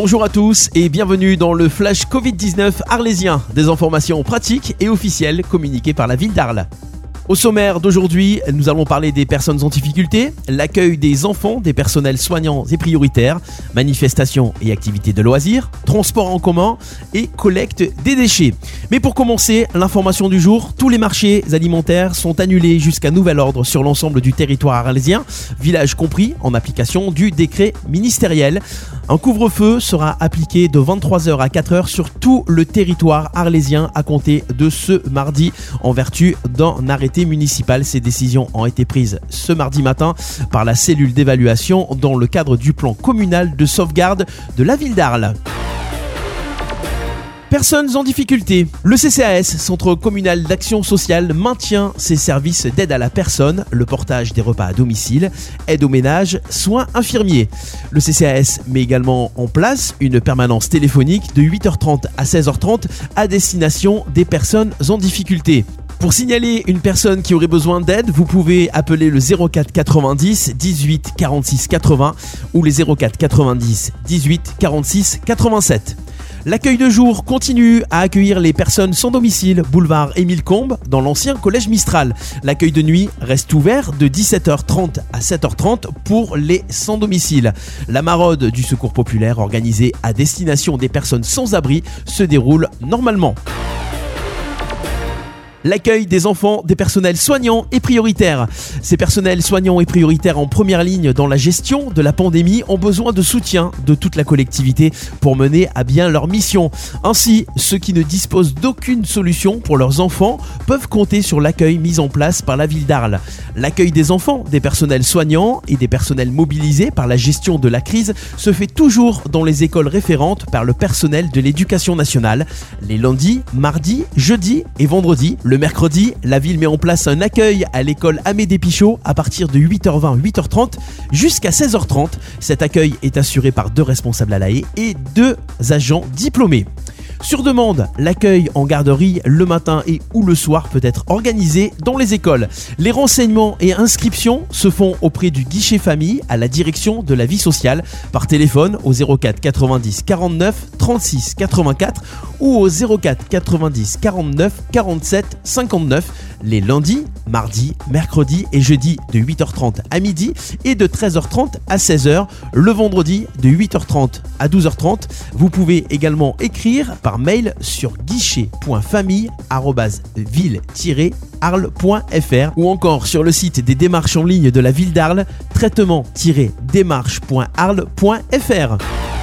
Bonjour à tous et bienvenue dans le Flash Covid-19 arlésien, des informations pratiques et officielles communiquées par la ville d'Arles. Au sommaire d'aujourd'hui, nous allons parler des personnes en difficulté, l'accueil des enfants, des personnels soignants et prioritaires, manifestations et activités de loisirs, transport en commun et collecte des déchets. Mais pour commencer, l'information du jour, tous les marchés alimentaires sont annulés jusqu'à nouvel ordre sur l'ensemble du territoire arlésien, village compris, en application du décret ministériel. Un couvre-feu sera appliqué de 23h à 4h sur tout le territoire arlésien à compter de ce mardi en vertu d'un arrêté municipale. Ces décisions ont été prises ce mardi matin par la cellule d'évaluation dans le cadre du plan communal de sauvegarde de la ville d'Arles. Personnes en difficulté. Le CCAS, Centre communal d'action sociale, maintient ses services d'aide à la personne, le portage des repas à domicile, aide au ménage, soins infirmiers. Le CCAS met également en place une permanence téléphonique de 8h30 à 16h30 à destination des personnes en difficulté. Pour signaler une personne qui aurait besoin d'aide, vous pouvez appeler le 04 90 18 46 80 ou les 04 90 18 46 87. L'accueil de jour continue à accueillir les personnes sans domicile, boulevard Émile Combes, dans l'ancien collège Mistral. L'accueil de nuit reste ouvert de 17h30 à 7h30 pour les sans domicile. La maraude du secours populaire organisée à destination des personnes sans abri se déroule normalement. L'accueil des enfants des personnels soignants est prioritaire. Ces personnels soignants et prioritaires en première ligne dans la gestion de la pandémie ont besoin de soutien de toute la collectivité pour mener à bien leur mission. Ainsi, ceux qui ne disposent d'aucune solution pour leurs enfants peuvent compter sur l'accueil mis en place par la ville d'Arles. L'accueil des enfants, des personnels soignants et des personnels mobilisés par la gestion de la crise se fait toujours dans les écoles référentes par le personnel de l'éducation nationale. Les lundis, mardis, jeudis et vendredis, le mercredi, la ville met en place un accueil à l'école Amédée Pichot à partir de 8h20, 8h30 jusqu'à 16h30. Cet accueil est assuré par deux responsables à la haie et deux agents diplômés. Sur demande, l'accueil en garderie le matin et ou le soir peut être organisé dans les écoles. Les renseignements et inscriptions se font auprès du guichet famille à la direction de la vie sociale par téléphone au 04 90 49 36 84 ou au 04 90 49 47 59 les lundis, mardis, mercredis et jeudis de 8h30 à midi et de 13h30 à 16h le vendredi de 8h30 à 12h30. Vous pouvez également écrire par mail sur guichet.famille@ville-arles.fr ou encore sur le site des démarches en ligne de la ville d'Arles traitement-démarche.arles.fr.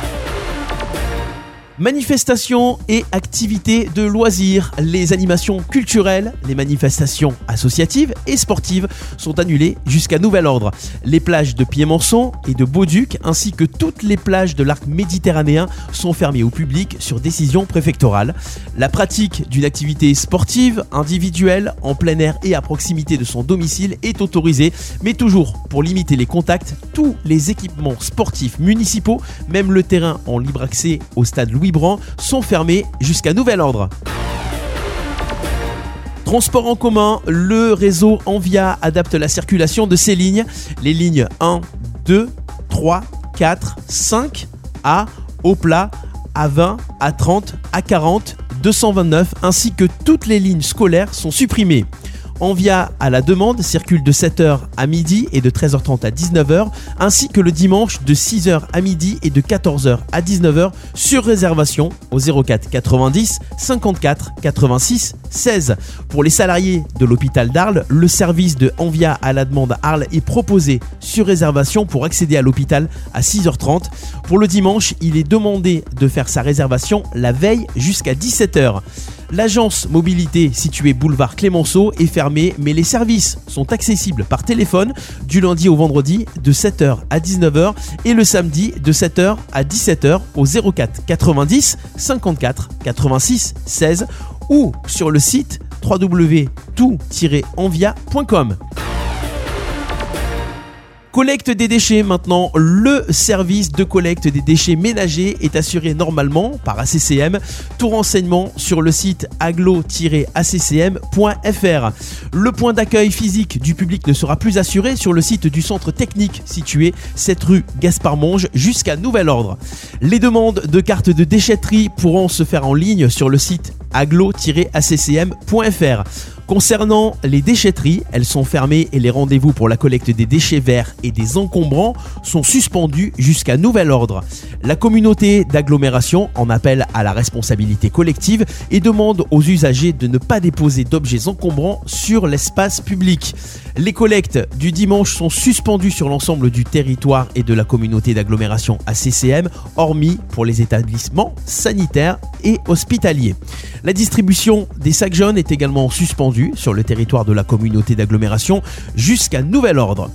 Manifestations et activités de loisirs, les animations culturelles, les manifestations associatives et sportives sont annulées jusqu'à nouvel ordre. Les plages de Piémonçon et de Beauduc ainsi que toutes les plages de l'arc méditerranéen sont fermées au public sur décision préfectorale. La pratique d'une activité sportive, individuelle, en plein air et à proximité de son domicile est autorisée, mais toujours pour limiter les contacts, tous les équipements sportifs municipaux, même le terrain en libre accès au stade Louis sont fermés jusqu'à nouvel ordre. Transport en commun, le réseau Envia adapte la circulation de ces lignes. Les lignes 1, 2, 3, 4, 5, A, au plat, A20, A30, A40, 229 ainsi que toutes les lignes scolaires sont supprimées. Envia à la demande circule de 7h à midi et de 13h30 à 19h, ainsi que le dimanche de 6h à midi et de 14h à 19h sur réservation au 04 90 54 86 16. Pour les salariés de l'hôpital d'Arles, le service de Envia à la demande Arles est proposé sur réservation pour accéder à l'hôpital à 6h30. Pour le dimanche, il est demandé de faire sa réservation la veille jusqu'à 17h. L'agence mobilité située boulevard Clémenceau est fermée, mais les services sont accessibles par téléphone du lundi au vendredi de 7h à 19h et le samedi de 7h à 17h au 04 90 54 86 16 ou sur le site www.tout-envia.com. Collecte des déchets maintenant, le service de collecte des déchets ménagers est assuré normalement par ACCM. Tout renseignement sur le site aglo-accm.fr. Le point d'accueil physique du public ne sera plus assuré sur le site du centre technique situé 7 rue Gaspard Monge jusqu'à nouvel ordre. Les demandes de cartes de déchetterie pourront se faire en ligne sur le site aglo-accm.fr. Concernant les déchetteries, elles sont fermées et les rendez-vous pour la collecte des déchets verts et des encombrants sont suspendus jusqu'à nouvel ordre. La communauté d'agglomération en appelle à la responsabilité collective et demande aux usagers de ne pas déposer d'objets encombrants sur l'espace public. Les collectes du dimanche sont suspendues sur l'ensemble du territoire et de la communauté d'agglomération ACCM, hormis pour les établissements sanitaires et hospitaliers. La distribution des sacs jaunes est également suspendue sur le territoire de la communauté d'agglomération jusqu'à nouvel ordre.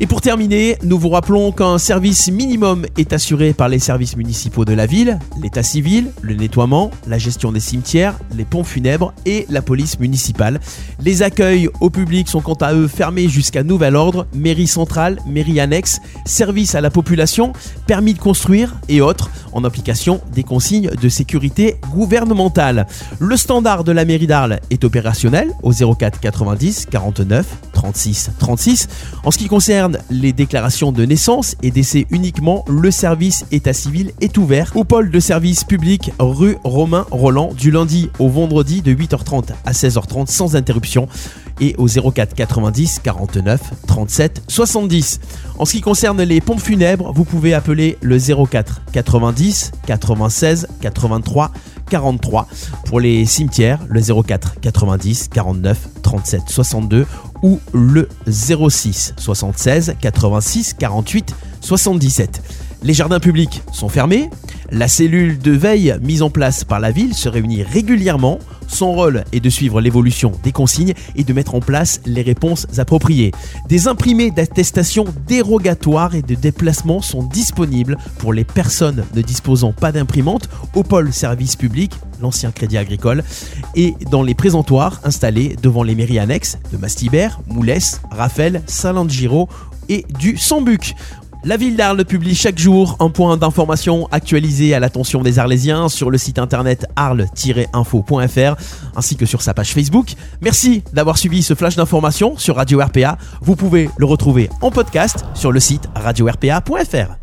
Et pour terminer, nous vous rappelons qu'un service minimum est assuré par les services municipaux de la ville, l'état civil, le nettoiement, la gestion des cimetières, les ponts funèbres et la police municipale. Les accueils au public sont quant à eux fermés jusqu'à nouvel ordre, mairie centrale, mairie annexe, service à la population, permis de construire et autres, en application des consignes de sécurité gouvernementale. Le standard de la mairie d'Arles est opérationnel au 04 90 49 36 36. En ce qui concerne les déclarations de naissance et décès uniquement, le service état civil est ouvert au pôle de service public rue Romain Roland du lundi au vendredi de 8h30 à 16h30 sans interruption et au 04 90 49 37 70. En ce qui concerne les pompes funèbres, vous pouvez appeler le 04 90 96 83 43. Pour les cimetières, le 04 90 49 37 62 ou le 06 76 86 48 77. Les jardins publics sont fermés. La cellule de veille mise en place par la ville se réunit régulièrement. Son rôle est de suivre l'évolution des consignes et de mettre en place les réponses appropriées. Des imprimés d'attestation dérogatoires et de déplacement sont disponibles pour les personnes ne disposant pas d'imprimante au pôle service public, l'ancien crédit agricole, et dans les présentoirs installés devant les mairies annexes de Mastibert, Moulès, Raphaël, Saint-Giro et du Sambuc. La ville d'Arles publie chaque jour un point d'information actualisé à l'attention des Arlésiens sur le site internet arles-info.fr ainsi que sur sa page Facebook. Merci d'avoir suivi ce flash d'information sur Radio RPA. Vous pouvez le retrouver en podcast sur le site radio-rpa.fr.